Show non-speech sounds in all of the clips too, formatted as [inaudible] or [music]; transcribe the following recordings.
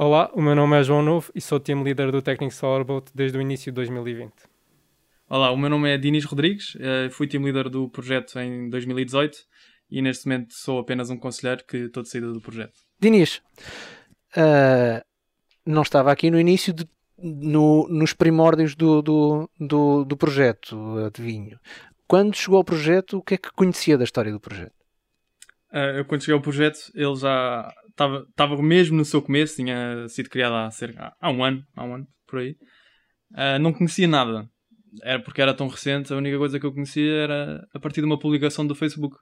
Olá, o meu nome é João Novo e sou team leader do Technic Solarboat desde o início de 2020. Olá, o meu nome é Dinis Rodrigues, eh, fui team leader do projeto em 2018 e neste momento sou apenas um conselheiro que estou de saída do projeto. Dinis, uh, não estava aqui no início, de, no, nos primórdios do, do, do, do projeto, adivinho. Quando chegou ao projeto, o que é que conhecia da história do projeto? Uh, eu quando cheguei ao projeto, ele já estava mesmo no seu começo, tinha sido criado há cerca há um ano, há um ano, por aí. Uh, não conhecia nada. Era porque era tão recente, a única coisa que eu conhecia era a partir de uma publicação do Facebook.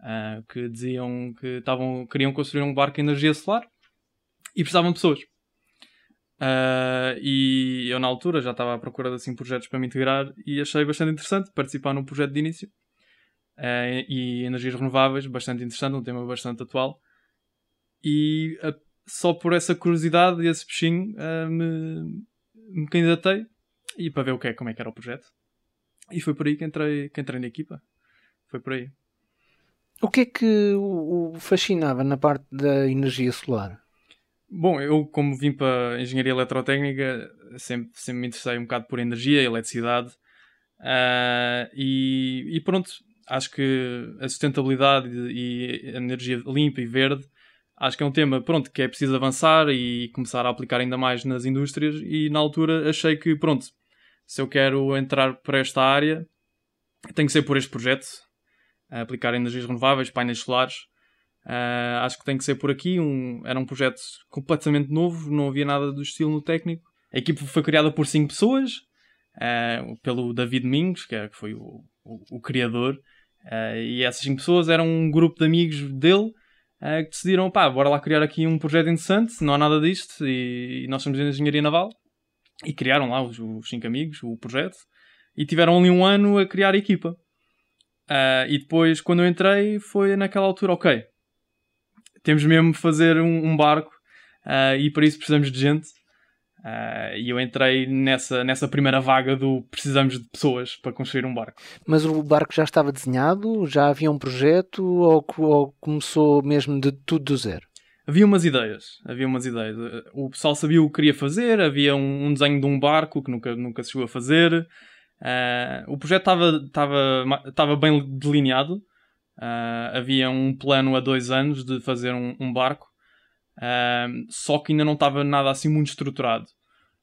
Uh, que diziam que tavam, queriam construir um barco em energia solar e precisavam de pessoas. Uh, e eu, na altura, já estava à procura de assim, projetos para me integrar e achei bastante interessante participar num projeto de início. Uh, e energias renováveis, bastante interessante, um tema bastante atual. E uh, só por essa curiosidade e esse peixinho me, me candidatei e para ver o que é, como é que era o projeto. E foi por aí que entrei, que entrei na equipa. Foi por aí. O que é que o fascinava na parte da energia solar? Bom, eu como vim para a engenharia eletrotécnica, sempre, sempre me interessei um bocado por energia, eletricidade uh, e, e, pronto, acho que a sustentabilidade e a energia limpa e verde, acho que é um tema, pronto, que é preciso avançar e começar a aplicar ainda mais nas indústrias e na altura achei que, pronto, se eu quero entrar para esta área, tem que ser por este projeto, aplicar energias renováveis, painéis solares, Uh, acho que tem que ser por aqui. Um, era um projeto completamente novo, não havia nada do estilo no técnico. A equipe foi criada por cinco pessoas, uh, pelo David Mingos, que, é, que foi o, o, o criador. Uh, e essas cinco pessoas eram um grupo de amigos dele que decidiram: pá, bora lá criar aqui um projeto interessante, não há nada disto, e, e nós somos de engenharia naval. E criaram lá os, os, cinco amigos o projeto, e tiveram ali um ano a criar a equipa. e depois, quando eu entrei, foi naquela altura: ok, temos mesmo fazer um, um barco uh, e para isso precisamos de gente. Uh, e eu entrei nessa, nessa primeira vaga do precisamos de pessoas para construir um barco. Mas o barco já estava desenhado? Já havia um projeto? Ou, ou começou mesmo de tudo do zero? Havia umas ideias, havia umas ideias. O pessoal sabia o que queria fazer, havia um, um desenho de um barco que nunca, nunca se chegou a fazer. Uh, o projeto estava bem delineado, Uh, havia um plano há dois anos de fazer um, um barco, uh, só que ainda não estava nada assim muito estruturado.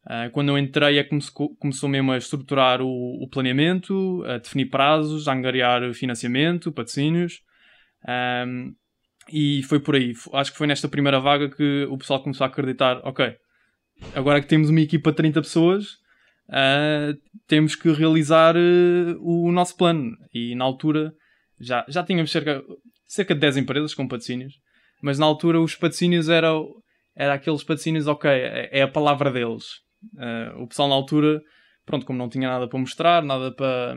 Uh, quando eu entrei é começou, começou mesmo a estruturar o, o, planeamento, a definir prazos, a angariar financiamento, patrocínios. Um, e foi por aí. Acho que foi nesta primeira vaga que o pessoal começou a acreditar: ok, agora que temos uma equipa de 30 pessoas, uh, temos que realizar uh, o nosso plano. E na altura já, já tínhamos cerca, cerca de 10 empresas com patrocínios, mas na altura os patrocínios eram era aqueles patrocínios, ok, é, é a palavra deles. Uh, o pessoal na altura, pronto, como não tinha nada para mostrar, nada para,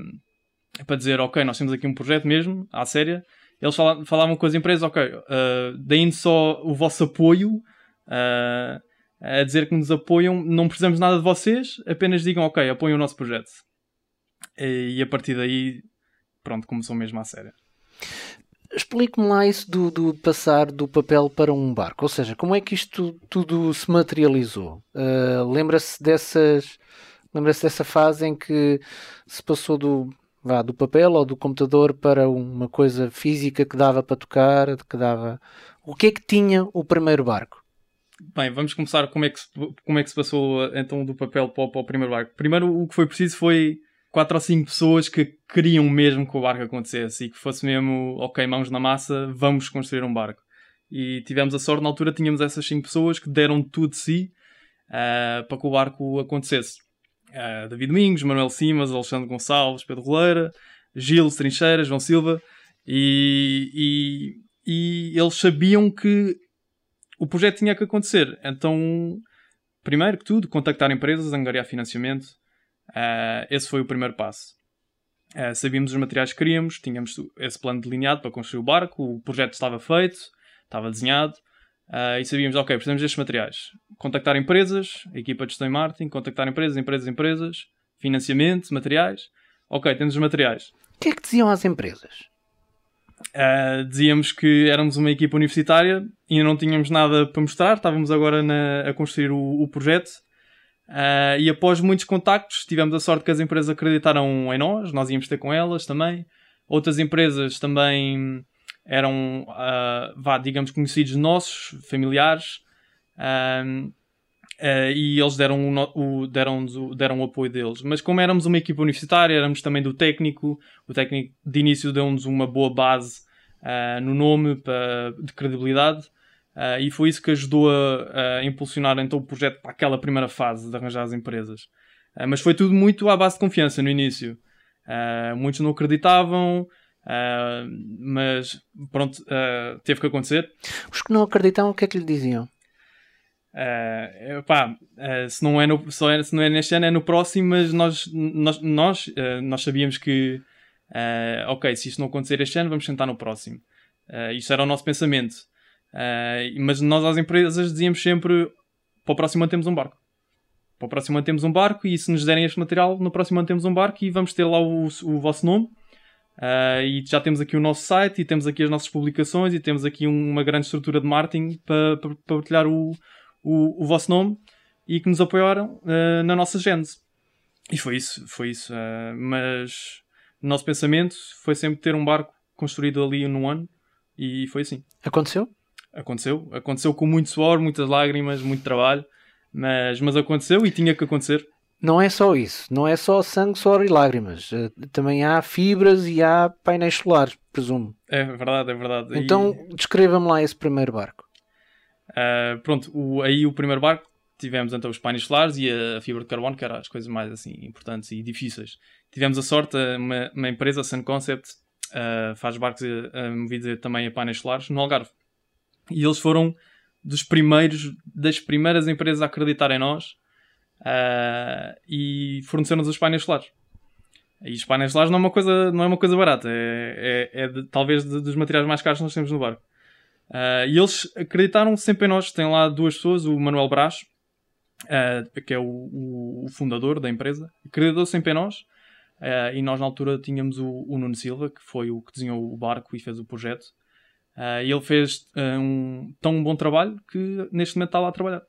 para dizer, ok, nós temos aqui um projeto mesmo, à séria, eles falavam, falavam com as empresas, ok, uh, deem só o vosso apoio, uh, a dizer que nos apoiam, não precisamos nada de vocês, apenas digam, ok, apoiem o nosso projeto. E, e a partir daí pronto, começou mesmo a sério. Explique-me lá isso do, do, passar do papel para um barco. Ou seja, como é que isto tudo se materializou? Uh, lembra-se dessas. Lembra-se dessa fase em que se passou do, vá, do papel ou do computador para uma coisa física que dava para tocar, que dava. O que é que tinha o primeiro barco? Bem, vamos começar como é que se, como é que se passou então do papel para para o primeiro barco. Primeiro o que foi preciso foi quatro ou cinco pessoas que queriam mesmo que o barco acontecesse e que fosse mesmo, ok, mãos na massa, vamos construir um barco. E tivemos a sorte, na altura tínhamos essas cinco pessoas que deram tudo de si uh, para que o barco acontecesse. Uh, David Domingos, Manuel Simas, Alexandre Gonçalves, Pedro Roleira, Gil Trincheiras, João Silva, e, e, e eles sabiam que o projeto tinha que acontecer. Então, primeiro que tudo, contactar empresas, angariar financiamento, Uh, esse foi o primeiro passo. Uh, sabíamos os materiais que queríamos, tínhamos esse plano delineado para construir o barco, o projeto estava feito, estava desenhado, uh, e sabíamos, ok, precisamos destes materiais. Contactar empresas, equipa de gestão e marketing, contactar empresas, empresas, empresas, financiamento, materiais. Ok, temos os materiais. O que é que diziam às empresas? Uh, dizíamos que éramos uma equipa universitária e não tínhamos nada para mostrar, estávamos agora na, a construir o, o projeto. Uh, e após muitos contactos, tivemos a sorte que as empresas acreditaram em nós, nós íamos ter com elas também. Outras empresas também eram, uh, vá, digamos, conhecidos nossos, familiares. Uh, e eles deram o, o, deram, o, deram o apoio deles. Mas como éramos uma equipa universitária, éramos também do técnico, o técnico de início deu-nos uma boa base uh, no nome pra, de credibilidade uh, e foi isso que ajudou a, a, impulsionar então o projeto para aquela primeira fase de arranjar as empresas. mas foi tudo muito à base de confiança no início. muitos não acreditavam, mas pronto, teve que acontecer. Os que não acreditavam, o que é que lhe diziam? Uh, pá, uh, se, não é no, é, se não é neste ano, é no próximo, mas nós, nós, nós, uh, nós sabíamos que, ok, se isto não acontecer este ano, vamos tentar no próximo. Uh, isso era o nosso pensamento. Mas nós, às empresas, dizíamos sempre: para o próximo ano temos um barco. Para o próximo ano temos um barco, e se nos derem este material, no próximo ano temos um barco e vamos ter lá o, o vosso nome. e já temos aqui o nosso site, e temos aqui as nossas publicações, e temos aqui uma grande estrutura de marketing para, para, para partilhar o, o, o vosso nome e que nos apoiaram uh, na nossa gênese. E foi isso, foi isso. Uh, mas o nosso pensamento foi sempre ter um barco construído ali num ano e foi assim. Aconteceu? Aconteceu. Aconteceu com muito suor, muitas lágrimas, muito trabalho, mas, mas aconteceu e tinha que acontecer. Não é só isso, não é só sangue, suor e lágrimas. Uh, também há fibras e há painéis solares, presumo. É verdade, é verdade. Então, e... descreva-me lá esse primeiro barco. Uh, pronto, o, aí o primeiro barco tivemos então os painéis solares e a fibra de carbono, que eram as coisas mais assim importantes e difíceis. Tivemos a sorte, uma, uma empresa, a Sun Concept, uh, faz barcos uh, movidos também a painéis solares no Algarve. E eles foram dos primeiros, das primeiras empresas a acreditar em nós uh, e forneceram-nos os painéis solares. E os painéis solares não é uma coisa, não é uma coisa barata, é, é, é de, talvez de, dos materiais mais caros que nós temos no barco. Uh, e eles acreditaram sempre em nós. Tem lá duas pessoas, o Manuel Brás, uh, que é o, o, o, fundador da empresa, acreditou sempre em nós. Uh, e nós, na altura, tínhamos o, o, Nuno Silva, que foi o que desenhou o barco e fez o projeto. E ele fez um tão bom trabalho que neste momento está lá a trabalhar.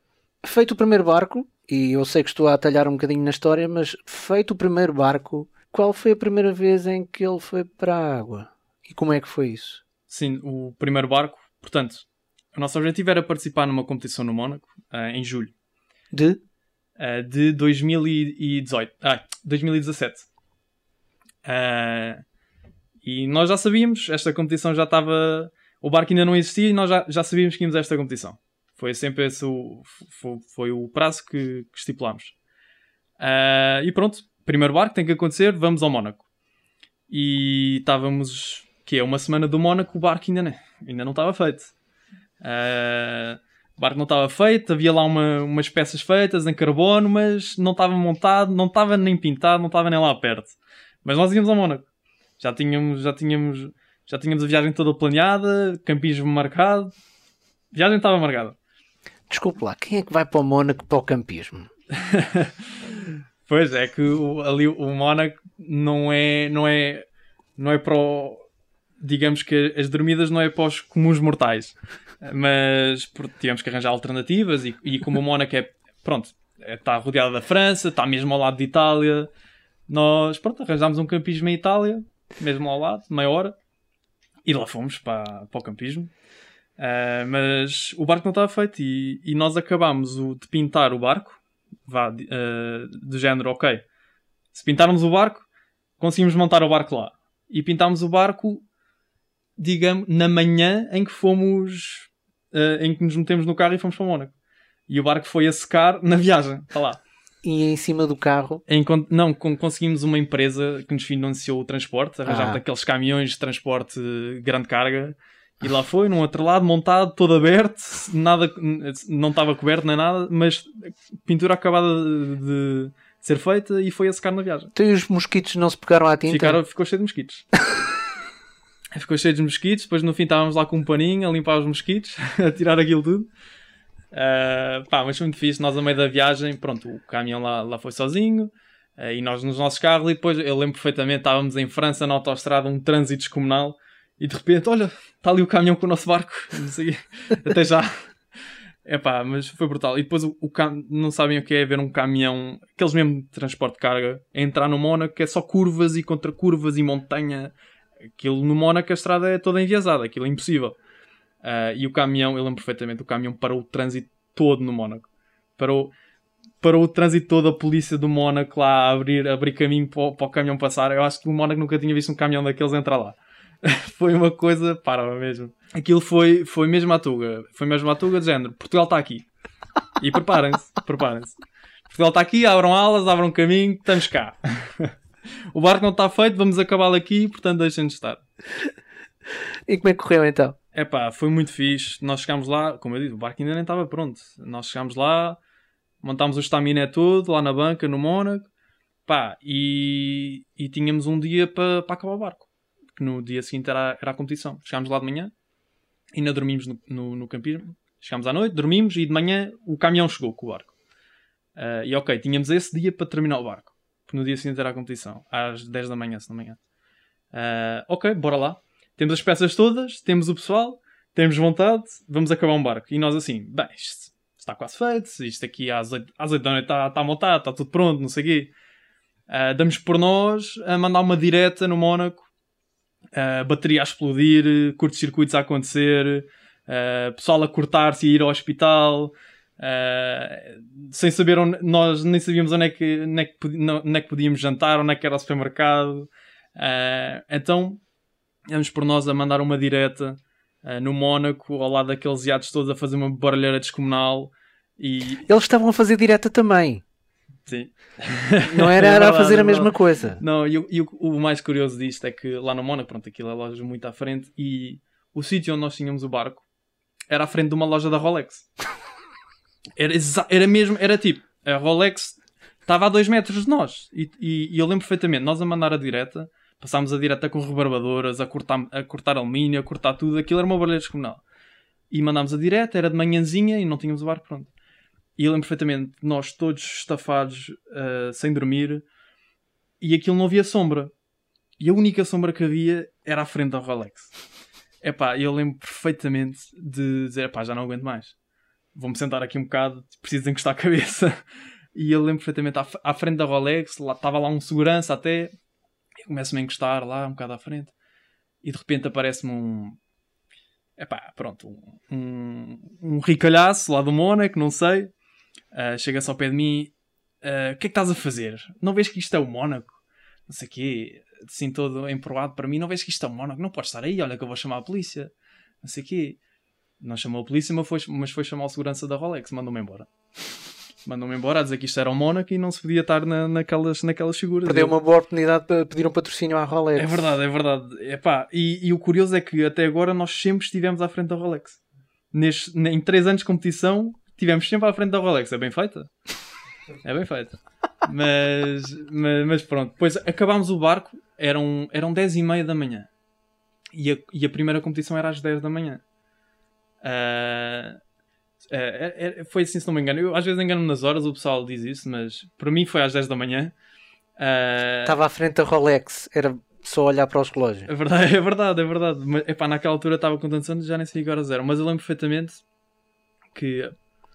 Feito o primeiro barco, e eu sei que estou a atalhar um bocadinho na história, mas feito o primeiro barco, qual foi a primeira vez em que ele foi para a água? E como é que foi isso? Sim, o primeiro barco Portanto, o nosso objetivo era participar numa competição no Mónaco uh, em julho. De? Uh, de 2018. Ah, 2017. Uh, e nós já sabíamos, esta competição já estava. O barco ainda não existia e nós já, já sabíamos que íamos a esta competição. Foi sempre esse o, foi, foi o prazo que, que estipulámos. Uh, e pronto, primeiro barco tem que acontecer, vamos ao Mónaco. E estávamos que é uma semana do Mónaco, o barco ainda não, ainda não estava feito. Uh, o barco não estava feito, havia lá uma, umas peças feitas em carbono, mas não estava montado, não estava nem pintado, não estava nem lá perto. Mas nós íamos ao Mónaco. Já tínhamos, já tínhamos, já tínhamos a viagem toda planeada, campismo marcado. A viagem estava marcada. Desculpe lá, quem é que vai para o Mónaco para o campismo? [laughs] pois é que o, ali o Mónaco não é, não é, não é para o, digamos que as dormidas não é para os comuns mortais, mas tivemos que arranjar alternativas e, e como o Mónaco é, pronto, está é, rodeada da França, está mesmo ao lado de Itália, nós, pronto, arranjámos um campismo em Itália, mesmo ao lado, meia hora, e lá fomos para, para o campismo. Uh, mas o barco não estava feito e, e nós acabámos o, de pintar o barco, vá, uh, do género, ok, se pintarmos o barco, conseguimos montar o barco lá. E pintámos o barco digamos, na manhã em que fomos, uh, em que nos metemos no carro e fomos para Mónaco. E o barco foi a secar na viagem, está lá. E em cima do carro? Não, conseguimos uma empresa que nos financiou o transporte, arranjámos ah. aqueles caminhões de transporte grande carga e lá foi, num outro lado, montado, todo aberto, nada, não estava coberto nem nada, mas pintura acabada de, de ser feita e foi a secar na viagem. Então e os mosquitos não se pegaram à tinta? Ficaram, ficou cheio de mosquitos. [laughs] Ficou cheio de mosquitos, depois no fim estávamos lá com um paninho a limpar os mosquitos, [laughs] a tirar aquilo tudo. Uh, pá, mas foi muito difícil. Nós, a meio da viagem, pronto, o caminhão lá, lá foi sozinho uh, e nós nos nossos carros. E depois eu lembro perfeitamente, estávamos em França, na autostrada, um trânsito descomunal E de repente, olha, está ali o caminhão com o nosso barco. [laughs] Até já. É pá, mas foi brutal. E depois o, o cam... não sabem o que é ver um caminhão, aqueles mesmo de transporte de carga, a entrar no Mónaco, que é só curvas e contra curvas e montanha. Aquilo no Mónaco a estrada é toda enviesada, aquilo é impossível. Uh, e o caminhão, eu lembro perfeitamente, o caminhão parou o trânsito todo no Mónaco. Parou, parou o trânsito todo, a polícia do Mónaco lá a abrir, a abrir caminho para para o caminhão passar. Eu acho que o Mónaco nunca tinha visto um caminhão daqueles entrar lá. [laughs] foi uma coisa, para mesmo. Aquilo foi, foi mesmo à tuga. Foi mesmo à tuga de género. Portugal está aqui. E preparem-se, [laughs] preparem-se. Portugal está aqui, abram alas, abram caminho, estamos cá. [laughs] o barco não está feito, vamos acabá-lo aqui, portanto deixem-nos estar. E como é que correu então? É pá, foi muito fixe. Nós chegámos lá, como eu disse, o barco ainda nem estava pronto. Nós chegámos lá, montámos o estaminé todo lá na banca, no Mónaco, pá, e, e tínhamos um dia para pa acabar o barco. Porque no dia seguinte era, era a competição. Chegámos lá de manhã, ainda dormimos no, no, no campismo. Chegámos à noite, dormimos e de manhã o caminhão chegou com o barco. Uh, e ok, tínhamos esse dia para terminar o barco. Porque no dia seguinte era a competição, às 10 da manhã, se não me engano. Uh, ok, bora lá. Temos as peças todas, temos o pessoal, temos vontade, vamos acabar um barco. E nós assim, bem, isto está quase feito, isto aqui às 8, às 8 da noite está, está montado, está tudo pronto, não sei o quê. Uh, damos por nós a mandar uma direta no Mónaco, uh, bateria a explodir, curtos-circuitos a acontecer, uh, pessoal a cortar-se e ir ao hospital. Sem saber onde, nós nem sabíamos onde é, que, onde, é que, onde é que podíamos jantar, onde é que era o supermercado. Então Vamos por nós a mandar uma direta uh, no Mónaco, ao lado daqueles iados todos a fazer uma barulheira descomunal. E... Eles estavam a fazer direta também. Sim. Não [laughs] era, é verdade, a fazer a mesma coisa. Não, e, e o, o, mais curioso disto é que lá no Mónaco, pronto, aquilo é loja muito à frente e o sítio onde nós tínhamos o barco era à frente de uma loja da Rolex. [laughs] Era, era mesmo, era tipo, a Rolex estava a 2 metros de nós. E, e, e, eu lembro perfeitamente, nós a mandar a direta, Passámos a direta com rebarbadoras, a cortar, a cortar alumínio, a cortar tudo. Aquilo era uma barulheira descomunal. E mandámos a direta, era de manhãzinha e não tínhamos o barco pronto. E eu lembro perfeitamente, nós todos estafados, uh, sem dormir, e aquilo não havia sombra. E a única sombra que havia era à frente da Rolex. Epá, eu lembro perfeitamente de dizer, epá, já não aguento mais. Vou-me sentar aqui um bocado, preciso encostar a cabeça. [laughs] E eu lembro perfeitamente, à, à frente da Rolex, lá, estava lá um segurança até, e começo-me a encostar lá um bocado à frente. E de repente aparece-me um. Epá, pronto, um, um, um ricalhaço lá do Mónaco, não sei. Uh, Chega-se ao pé de mim. Uh, o que é que estás a fazer? Não vês que isto é o Mónaco? Não sei o quê. Assim todo emproado para mim. Não vês que isto é o Mónaco? Não podes estar aí. Olha que eu vou chamar a polícia. Não sei o quê. Não chamou a polícia, mas foi, mas foi chamar o segurança da Rolex. Mandou-me embora mandou-me embora a dizer que isto era o Mónaco e não se podia estar na, naquelas, naquelas figuras. Perdeu uma boa oportunidade para pedir um patrocínio à Rolex. É verdade, é verdade. Epá, e, e o curioso é que até agora nós sempre estivemos à frente da Rolex. Neste, em 3 anos de competição, estivemos sempre à frente da Rolex. É bem feita? [laughs] É bem feita. Mas, mas, mas, pronto, depois acabámos o barco, eram, eram 10 e meia da manhã. E a, e a primeira competição era às 10 da manhã. Uh, é, é, foi assim, se não me engano. Eu às vezes engano-me nas horas, o pessoal diz isso, mas para mim foi às 10 da manhã. Uh... Estava à frente da Rolex, era só olhar para os relógios. É verdade, [laughs] é verdade, é verdade. Mas, epá, naquela altura estava com tantos anos, já nem sei que horas eram, mas eu lembro perfeitamente que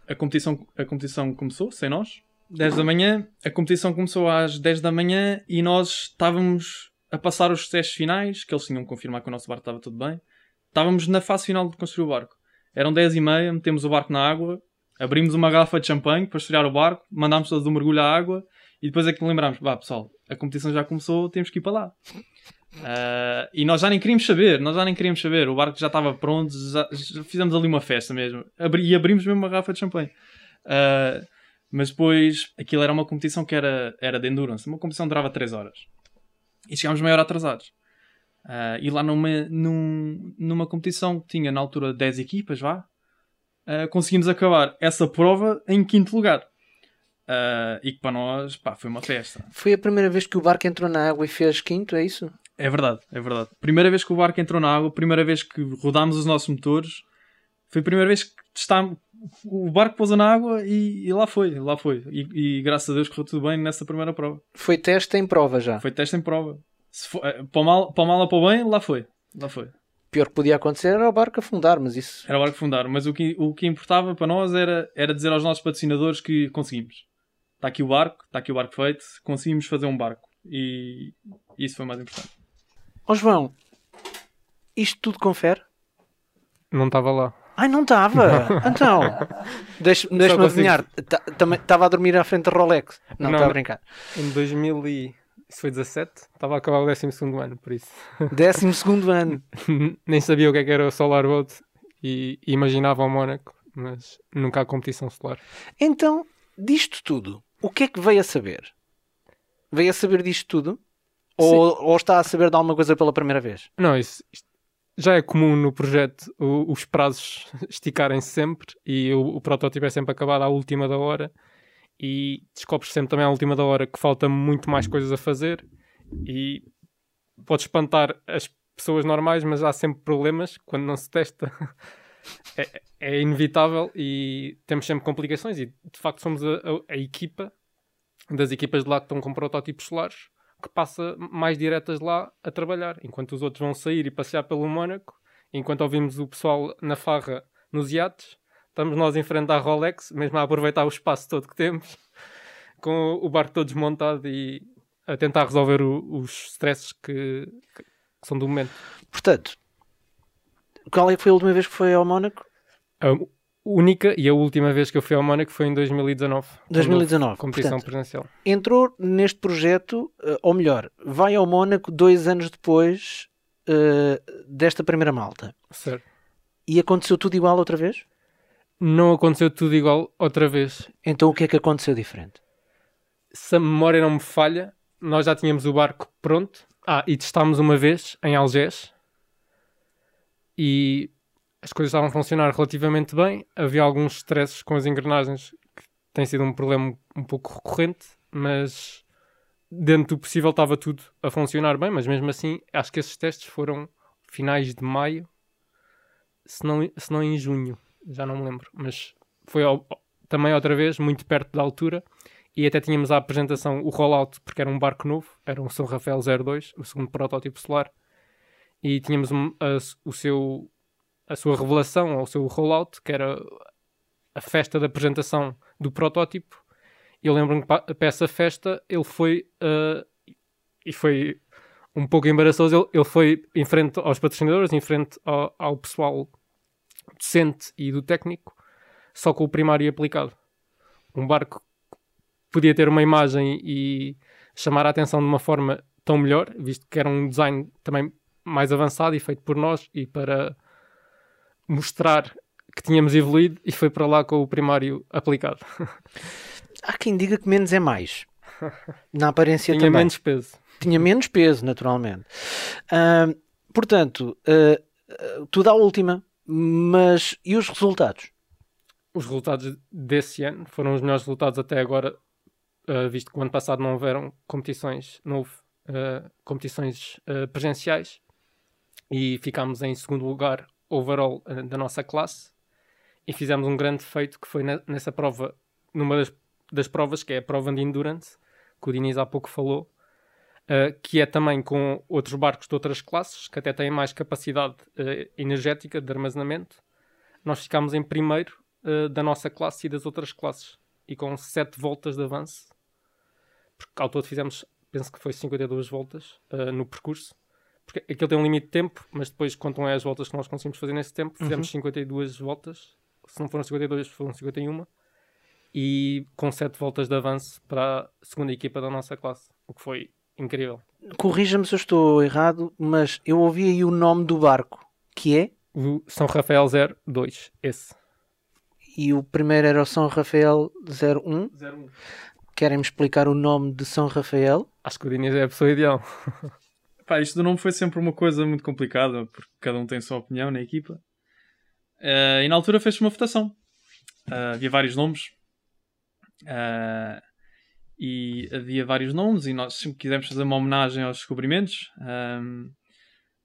a competição, a competição começou, sem nós, 10 da manhã. A competição começou às 10 da manhã e nós estávamos a passar os testes finais, que eles tinham que confirmar que o nosso barco estava tudo bem. Estávamos na fase final de construir o barco. Eram 10 e meia, metemos o barco na água, abrimos uma garrafa de champanhe para esfriar o barco, mandámos todos um mergulho à água e depois é que lembrámos, vá pessoal, a competição já começou, temos que ir para lá. Uh, [laughs] e nós já nem queríamos saber, nós já nem queríamos saber, o barco já estava pronto, já, já fizemos ali uma festa mesmo. Abri, e abrimos mesmo uma garrafa de champanhe. Uh, mas depois, aquilo era uma competição que era, era de endurance, uma competição que durava 3 horas. E chegámos meia hora atrasados. Uh, e lá numa, num, numa competição que tinha na altura 10 equipas, vá, uh, conseguimos acabar essa prova em quinto lugar. Uh, e que para nós pá, foi uma festa. Foi a primeira vez que o barco entrou na água e fez quinto, é isso? É verdade, é verdade. Primeira vez que o barco entrou na água, primeira vez que rodámos os nossos motores, foi a primeira vez que está, o barco pousou na água e, e, lá foi, lá foi. E, e graças a Deus correu tudo bem nessa primeira prova. Foi teste em prova já? Foi teste em prova. For, eh, para, o mal, para o mal ou para o bem, lá foi. Lá foi. pior que podia acontecer era o barco afundar, mas isso. Era o barco afundar, mas o que, o que importava para nós era, era dizer aos nossos patrocinadores que conseguimos. Está aqui o barco, está aqui o barco feito, conseguimos fazer um barco. E isso foi mais importante. Ó João, isto tudo confere? Não estava lá. Ai, não estava! Então, [laughs] deixa-me deixa adivinhar. Estava a dormir à frente da Rolex. Não, está a brincar. Em 2000 e... Isso foi 17? Estava a acabar o 12 ano, por isso. [laughs] Décimo segundo ano. [laughs] Nem sabia o que, é que era o Solar Boat e imaginava o Mónaco, mas nunca há competição solar. Então, disto tudo, o que é que veio a saber? Veio a saber disto tudo? Ou, ou está a saber de alguma coisa pela primeira vez? Não, isso, já é comum no projeto o- os prazos [laughs] esticarem-se sempre e o, o protótipo é sempre acabado à última da hora e descobres sempre também à última da hora que falta muito mais coisas a fazer e pode espantar as pessoas normais, mas há sempre problemas quando não se testa. [laughs] É, é inevitável e temos sempre complicações e de facto somos a, a- a equipa das equipas de lá que estão com protótipos solares que passa mais diretas lá a trabalhar, enquanto os outros vão sair e passear pelo Mónaco, enquanto ouvimos o pessoal na farra nos iates, estamos nós em frente à Rolex, mesmo a aproveitar o espaço todo que temos, [laughs] com o barco todo desmontado e a tentar resolver o- os stresses que, que são do momento. Portanto, qual é que foi a última vez que foi ao Mónaco? A única e a última vez que eu fui ao Mónaco foi em 2019. quando houve 2019. Competição Portanto, presencial. entrou neste projeto, eh, ou melhor, vai ao Mónaco dois anos depois eh, desta primeira malta. Certo. E aconteceu tudo igual outra vez? Não aconteceu tudo igual outra vez. Então o que é que aconteceu diferente? se a memória não me falha, nós já tínhamos o barco pronto. Ah, e testámos uma vez em Algés. E as coisas estavam a funcionar relativamente bem. Havia alguns stresses com as engrenagens que tem sido um problema um pouco recorrente, mas dentro do possível estava tudo a funcionar bem. Mas mesmo assim, acho que esses testes foram finais de maio, se não, se não em junho, já não me lembro. Mas foi ao- também outra vez muito perto da altura e até tínhamos a apresentação, o rollout, porque era um barco novo, era um São Rafael 02, o segundo protótipo solar, e tínhamos a, o seu, a sua revelação, ou o seu rollout, que era a festa da apresentação do protótipo. Eu lembro-me que pa- para essa festa ele foi, ah, e foi um pouco embaraçoso, ele, ele foi em frente aos patrocinadores, em frente ao, ao pessoal docente e do técnico, só com o primário aplicado. Um barco podia ter uma imagem e chamar a atenção de uma forma tão melhor, visto que era um design também mais avançado e feito por nós e para mostrar que tínhamos evoluído e foi para lá com o primário aplicado. Há quem diga que menos é mais. Na aparência Tinha também. menos peso. Tinha menos peso, naturalmente. Ahm, portanto, ah, ah, tudo à última. Mas e os resultados? Os resultados desse ano foram os melhores resultados até agora, uh, visto que o ano passado não houveram competições, não houve uh, competições uh, presenciais e ficámos em segundo lugar overall da nossa classe e fizemos um grande feito que foi ne- nessa prova, numa das, das provas, que é a prova de endurance, que o Diniz há pouco falou, uh, que é também com outros barcos de outras classes, que até têm mais capacidade uh, energética de armazenamento. Nós ficámos em primeiro uh, da nossa classe e das outras classes, e com 7 voltas de avanço, porque ao todo fizemos, penso que foi 52 voltas no percurso, porque aquilo tem um limite de tempo, mas depois contam é as voltas que nós conseguimos fazer nesse tempo, fizemos 52 voltas, se não foram 52, foram 51, e com 7 voltas de avanço para a segunda equipa da nossa classe, o que foi incrível. Corrija-me se eu estou errado, mas eu ouvi aí o nome do barco, que é? O São Rafael 02, esse. E o primeiro era o São Rafael 01. 01. Querem-me explicar o nome de São Rafael? Acho que o Diniz é a pessoa ideal. [laughs] Pá, isto do nome foi sempre uma coisa muito complicada, porque cada um tem a sua opinião na equipa. Eh, e na altura fez-se uma votação. Eh, havia vários nomes. Eh, havia vários nomes, e nós sempre quisemos fazer uma homenagem aos descobrimentos. Ahm,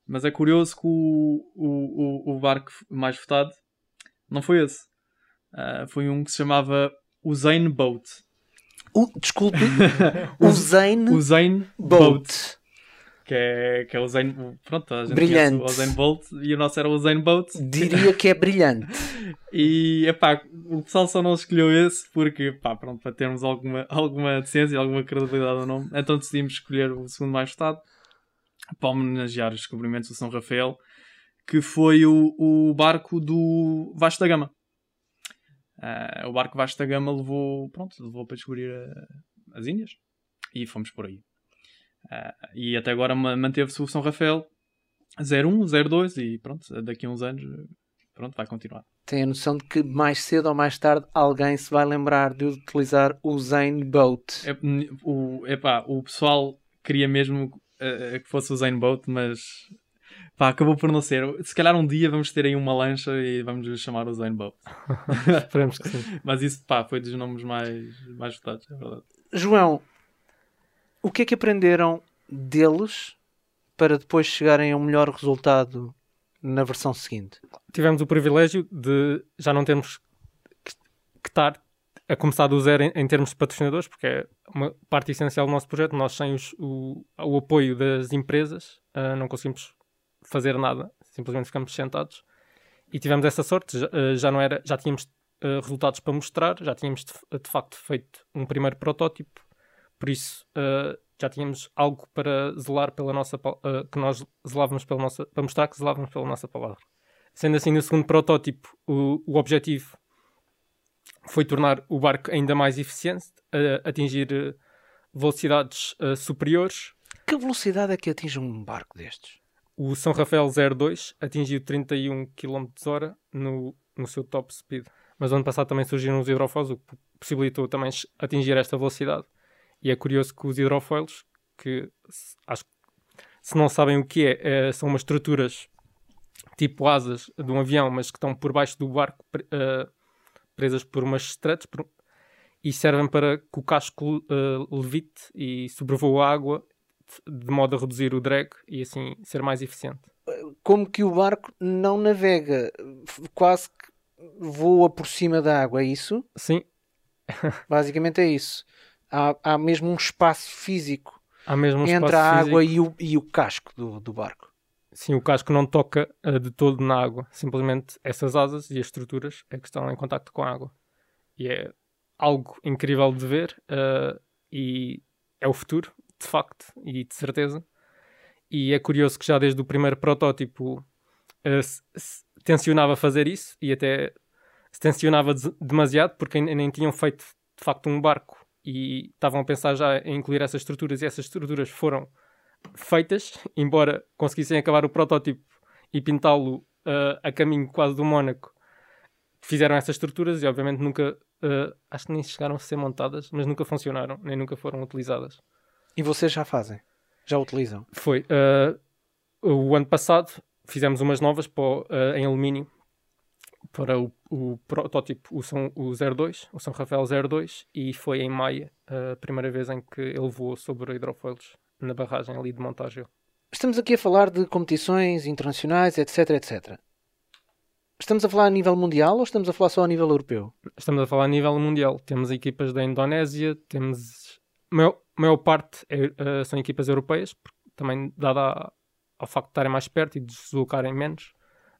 mas é curioso que o, o, o, barco mais votado não foi esse. Ah, foi um que se chamava o Zane Boat. O, desculpe, [laughs] o Zane O Zane Boat. Boat. Que é, que é o Zayn, pronto, a gente Brilhante. o Zayn Bolt e o nosso era o Zayn Bolt. Diria que é brilhante. [laughs] E, epá, o pessoal só não escolheu esse porque, pá, pronto, para termos alguma, alguma decência, alguma credibilidade ou não, então decidimos escolher o segundo mais votado para homenagear os descobrimentos do São Rafael, que foi o, o barco do Vasco da Gama. Ah, o barco Vasco da Gama levou, pronto, levou para descobrir ah, as Índias e fomos por aí. Ah, e até agora ma- manteve-se o São Rafael 01, 02 e pronto, daqui a uns anos, pronto, vai continuar. Tem a noção de que mais cedo ou mais tarde alguém se vai lembrar de utilizar o Zane Boat. É, o, epá, o pessoal queria mesmo eh, que fosse o Zane Boat, mas pá, acabou por não ser. Se calhar um dia vamos ter aí uma lancha e vamos lhe chamar o Zane Boat. [laughs] Esperemos que sim. Mas isso pá, foi dos nomes mais, mais votados, é verdade. João, o que é que aprenderam deles para depois chegarem a um melhor resultado na versão seguinte? Tivemos o privilégio de já não termos que, que estar a começar do zero em, em termos de patrocinadores, porque é uma parte essencial do nosso projeto. Nós, sem os- o, o apoio das empresas, ah, não conseguimos fazer nada, simplesmente ficamos sentados. E tivemos essa sorte, já, ah, já não era, já tínhamos ah, resultados para mostrar, já tínhamos de, de facto feito um primeiro protótipo, por isso ah, já tínhamos algo para zelar pela nossa ah, que nós zelávamos pela nossa para mostrar que zelávamos pela nossa palavra. Sendo assim, no segundo protótipo, o, o objetivo foi tornar o barco ainda mais eficiente, a- atingir eh, velocidades superiores. Que velocidade é que atinge um barco destes? O São Rafael 02 atingiu 31 km hora no, no seu top speed. Mas ano passado também surgiram os hidrofoils, o que possibilitou também atingir esta velocidade. E é curioso que os hidrofoils, que se- acho que se não sabem o que é, eh, são umas estruturas tipo asas de um avião, mas que estão por baixo do barco, eh, presas por umas struts, por- e servem para que o casco eh, levite e sobrevoe a água de modo a reduzir o drag e assim ser mais eficiente. Como que o barco não navega, quase que voa por cima da água, é isso? Sim, Basicamente é isso. Há, há mesmo um espaço físico um entre espaço a água e o, e o casco do, do barco. Sim, o casco não toca eh, de todo na água. Simplesmente essas asas e as estruturas é que estão em contacto com a água. E é algo incrível de ver eh, e é o futuro, de facto, e de certeza. E é curioso que já desde o primeiro protótipo eh, se, se tencionava fazer isso e até se tensionava demasiado porque nem tinham feito de facto um barco e estavam a pensar já em incluir essas estruturas e essas estruturas foram feitas, [laughs] embora conseguissem acabar o protótipo e pintá-lo eh, a caminho quase do Mónaco, fizeram essas estruturas e obviamente nunca, eh, acho que nem chegaram a ser montadas, mas nunca funcionaram, nem nunca foram utilizadas. E vocês já fazem? Já utilizam? Foi eh, o ano passado fizemos umas novas para em alumínio para o, o protótipo, o, São, o 02, o São Rafael 02, e foi em maio a primeira vez em que ele voou sobre hidrofoilos na barragem ali de Montagel. Estamos aqui a falar de competições internacionais, etc, etc. Estamos a falar a nível mundial ou estamos a falar só a nível europeu? Estamos a falar a nível mundial. Temos equipas da Indonésia, temos. A maior, maior parte é, eh, são equipas europeias, também dada ao facto de estarem mais perto e de deslocarem menos.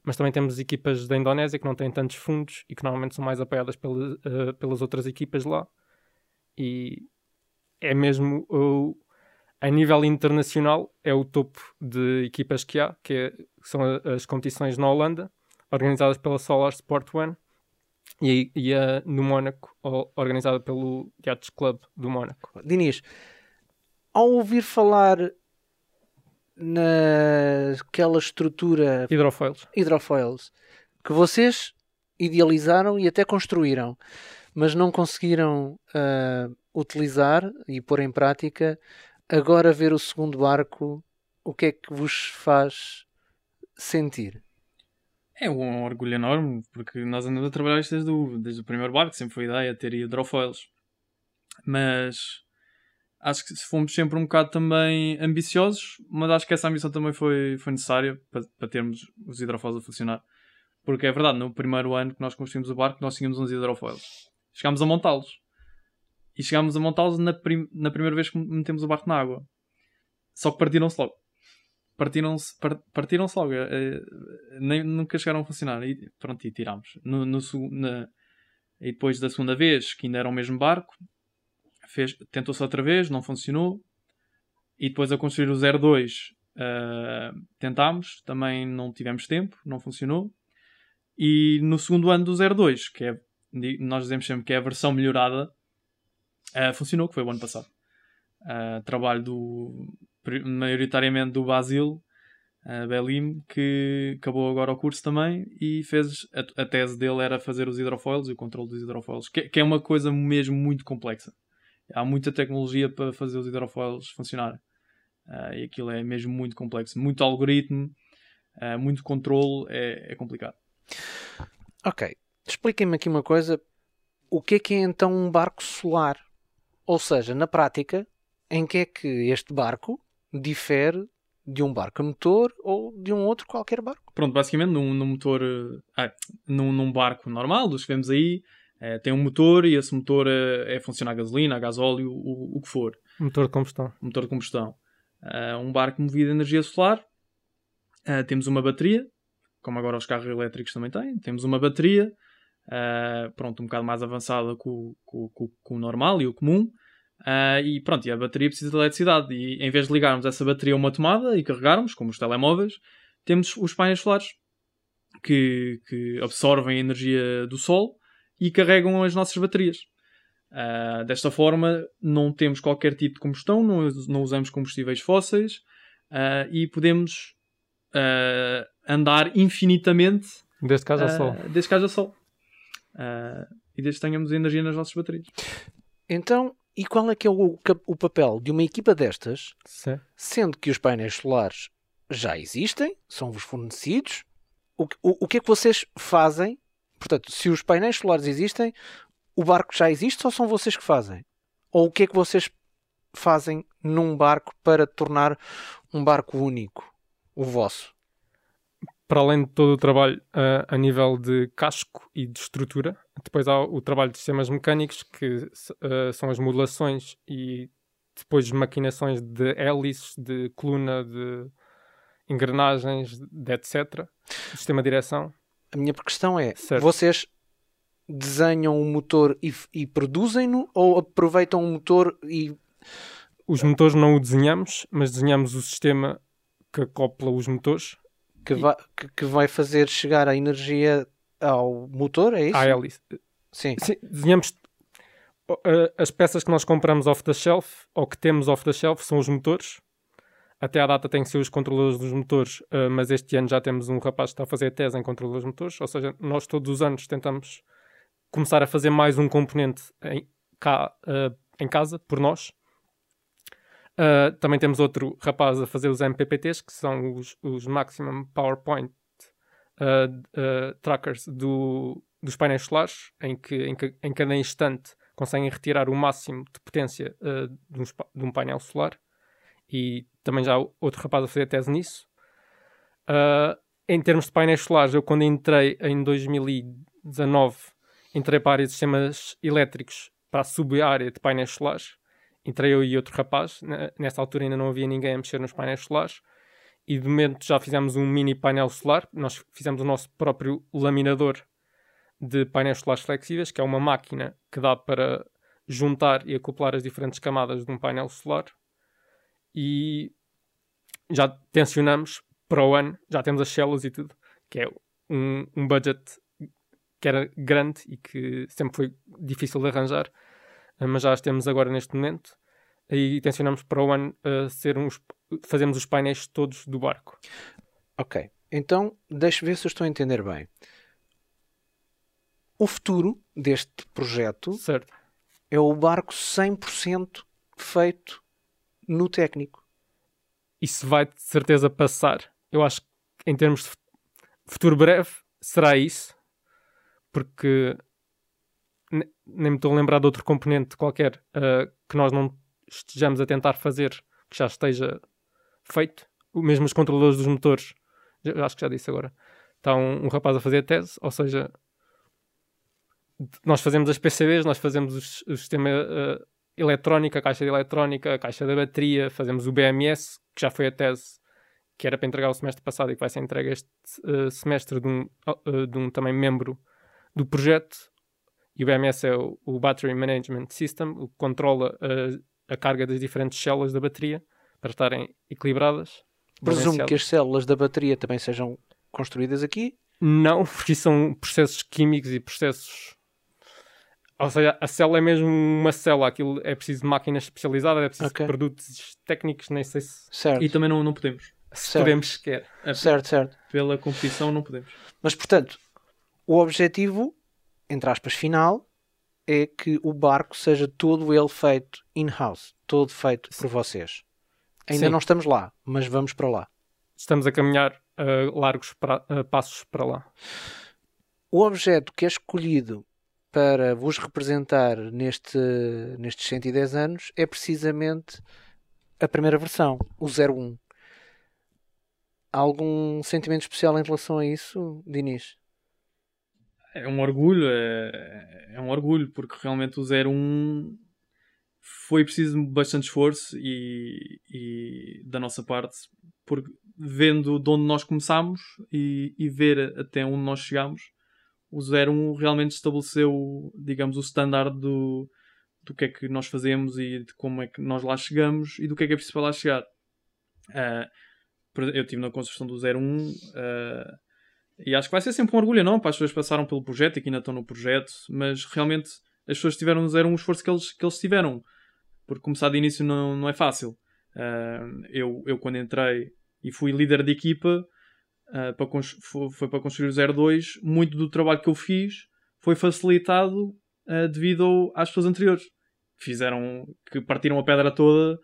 Mas também temos equipas da Indonésia que não têm tantos fundos e que normalmente são mais apoiadas pela- eh, pelas outras equipas lá. E é mesmo o- a nível internacional é o topo de equipas que há, que é- são a- as competições na Holanda, organizadas pela Solar Sport One e, e a no Mónaco, organizada pelo Yachts Club do Mónaco. Diniz, ao ouvir falar naquela estrutura Hidrofoils. hidrofoils que vocês idealizaram e até construíram, mas não conseguiram ah, utilizar e pôr em prática, agora ver o segundo barco, o que é que vos faz sentir? É um orgulho enorme, porque nós andamos a trabalhar isto desde o, desde o primeiro barco, sempre foi a ideia ter hidrofoils. Mas acho que fomos sempre um bocado também ambiciosos, mas acho que essa ambição também foi, foi necessária para, para termos os hidrofoils a funcionar. Porque é verdade, no primeiro ano que nós construímos o barco, nós tínhamos uns hidrofoils. Chegámos a montá-los. E chegámos a montá-los na, prim- na primeira vez que metemos o barco na água. Só que partiram-se logo. partiram-se partiram logo. Uh, nem, nunca chegaram a funcionar. E pronto, e tirámos. No, no, na, e depois da segunda vez, que ainda era o mesmo barco, tentou-se outra vez, não funcionou. E depois a construir o 02 uh, tentámos, também não tivemos tempo, não funcionou. E no segundo ano do 02, que é, nós dizemos sempre que é a versão melhorada, uh, funcionou, que foi o ano passado. Uh, trabalho do, maioritariamente do Basil uh, Belim, que acabou agora o curso também e fez a, a, tese dele era fazer os hidrofoils e o controle dos hidrofoils, que, que, é uma coisa mesmo muito complexa. Há muita tecnologia para fazer os hidrofoils funcionarem. Uh, e aquilo é mesmo muito complexo. Muito algoritmo, uh, muito controle, é, é complicado. Ok. Expliquem-me aqui uma coisa. O que é que é então um barco solar? Ou seja, na prática, em que é que este barco difere de um barco a motor ou de um outro qualquer barco? Pronto, basicamente num, num motor, ah, num, num, barco normal, dos que vemos aí, é, tem um motor e esse motor é, é funciona a gasolina, a gasóleo, o, o que for. Motor de combustão. Motor de combustão. Uh, um barco movido a energia solar. Uh, temos uma bateria, como agora os carros elétricos também têm. Temos uma bateria, pronto, um bocado mais avançada que o, o normal e o comum. e pronto, e a bateria precisa de eletricidade. E em vez de ligarmos essa bateria a uma tomada e carregarmos, como os telemóveis, temos os painéis solares que, que absorvem a energia do sol e carregam as nossas baterias. Uh, desta forma, não temos qualquer tipo de combustão, não, não usamos combustíveis fósseis uh, e podemos uh, andar infinitamente. Desde casa ao sol. Desde casa ao sol. e desde que tenhamos energia nas nossas baterias. Então, e qual é que é o, o papel de uma equipa destas, Sim. sendo que os painéis solares já existem, são-vos fornecidos? O, o, o que é que vocês fazem? Portanto, se os painéis solares existem, o barco já existe ou são vocês que fazem? Ou o que é que vocês fazem num barco para tornar um barco único, o vosso? Para além de todo o trabalho uh, a nível de casco e de estrutura, depois há o trabalho de sistemas mecânicos, que uh, são as modulações e depois maquinações de hélices, de coluna, de engrenagens, de etc. Sistema de direção. A minha questão é: certo. vocês desenham o motor e, e produzem-no ou aproveitam o motor e. Os motores não o desenhamos, mas desenhamos o sistema que acopla os motores. Que, e... vai, que, que, vai fazer chegar a energia ao motor, é isso? À hélice. Sim. Sim. Desenhamos as peças que nós compramos off the shelf ou que temos off the shelf são os motores. Até à data tem que ser os controladores dos motores, mas este ano já temos um rapaz que está a fazer a tese em controladores dos motores. Ou seja, nós todos os anos tentamos começar a fazer mais um componente em, cá, uh, em casa, por nós. Uh, também temos outro rapaz a fazer os MPPTs, que são os, os Maximum PowerPoint uh, trackers do, dos painéis solares, em que, em em cada instante conseguem retirar o máximo de potência de um, de, um, painel solar. E também já outro rapaz a fazer tese nisso. em termos de painéis solares, eu quando entrei em 2019 entrei para a área de sistemas elétricos, para a sub-área de painéis solares. Entrei eu e outro rapaz. Nessa altura ainda não havia ninguém a mexer nos painéis solares. E de momento já fizemos um mini painel solar. Nós fizemos o nosso próprio laminador de painéis solares flexíveis, que é uma máquina que dá para juntar e acoplar as diferentes camadas de um painel solar. E já tensionamos para o ano, já temos as células e tudo, que é um, um budget que era grande e que sempre foi difícil de arranjar, eh, mas já as temos agora neste momento e tencionamos para o ano uh, ser uns, fazemos os painéis todos do barco. Ok, então deixa ver se eu estou a entender bem. O futuro deste projeto certo. é o barco 100% feito no técnico. Isso vai de certeza passar. Eu acho que em termos de futuro breve será isso porque nem me estou a lembrar de outro componente qualquer uh, que nós não estejamos a tentar fazer que já esteja feito. Mesmo os controladores dos motores, acho que já disse agora, está um, um, rapaz a fazer a tese, ou seja, nós fazemos as PCBs, nós fazemos os, o sistema uh, eletrónico, a caixa de eletrónica, a caixa da bateria, fazemos o BMS, que já foi a tese que era para entregar o semestre passado e que vai ser entregue este uh, semestre de um, uh, de um também membro do projeto. E o BMS é o, o Battery Management System, o que controla a carga das diferentes células da bateria para estarem equilibradas. Presumo que as células da bateria também sejam construídas aqui? Não, [laughs] porque são processos químicos e processos ou seja, a célula é mesmo uma célula, aquilo é preciso de máquinas especializadas, é preciso okay. de produtos técnicos, nem sei se. Certo. E também não, não podemos. Se certo. podemos sequer. É, certo, certo. Pela competição não podemos. Mas portanto, o objetivo, entre aspas, final, é que o barco seja todo ele feito in-house, todo feito por vocês. Ainda Sim. não estamos lá, mas vamos para lá. Estamos a caminhar uh, largos pra, uh, passos para lá. O objeto que é escolhido para vos representar neste, nestes 110 anos é precisamente a primeira versão, o 01. Há algum sentimento especial em relação a isso, Dinis? É um orgulho, é, é um orgulho, porque realmente o 01 foi preciso bastante esforço e, e da nossa parte, porque vendo de onde nós começámos e, e ver até onde nós chegámos, o 01 realmente estabeleceu, digamos, o standard do, do que é que nós fazemos e de como é que nós lá chegamos e do que é que é preciso para lá chegar. Uh, eu estive na construção do 01 uh, ah, e acho que vai ser sempre um orgulho, não? Para as pessoas passaram pelo projeto e que ainda estão no projeto, mas realmente as pessoas tiveram no 01 o esforço que eles, que eles tiveram, porque começar de início não, não é fácil. Uh, eu, eu, quando entrei e fui líder de equipa, uh, para foi para construir o 02, muito do trabalho que eu fiz foi facilitado uh, devido às pessoas anteriores. Fizeram, que partiram a pedra toda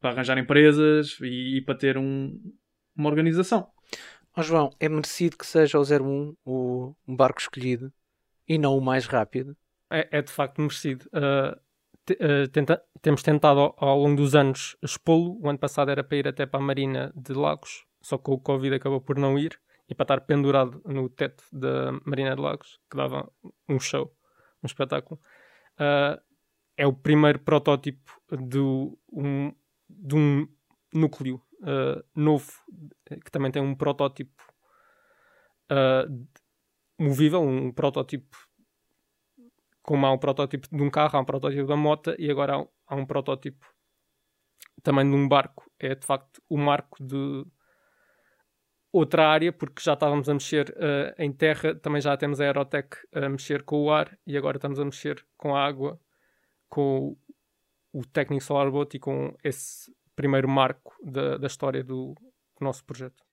para arranjar empresas e, e para ter um, uma organização. Oh, João, é merecido que seja o 01 o barco escolhido e não o mais rápido? É, é de facto merecido. Uh, uh, tenta, temos tentado ao, ao, longo dos anos expô-lo. O ano passado era para ir até para a Marina de Lagos só que o Covid acabou por não ir e para estar pendurado no teto da Marina de Lagos, que dava um show, um espetáculo. Uh, é o primeiro protótipo do, um, de um núcleo uh, novo, que também tem um protótipo uh, movível, um protótipo como há um protótipo de um carro, há um protótipo da moto e agora há, há um protótipo também de um barco. É de facto o marco de outra área, porque já estávamos a mexer uh, em terra, também já temos a Aerotech a mexer com o ar e agora estamos a mexer com a água, com o, o Technic Solar Boat e com esse primeiro marco da, da história do nosso projeto.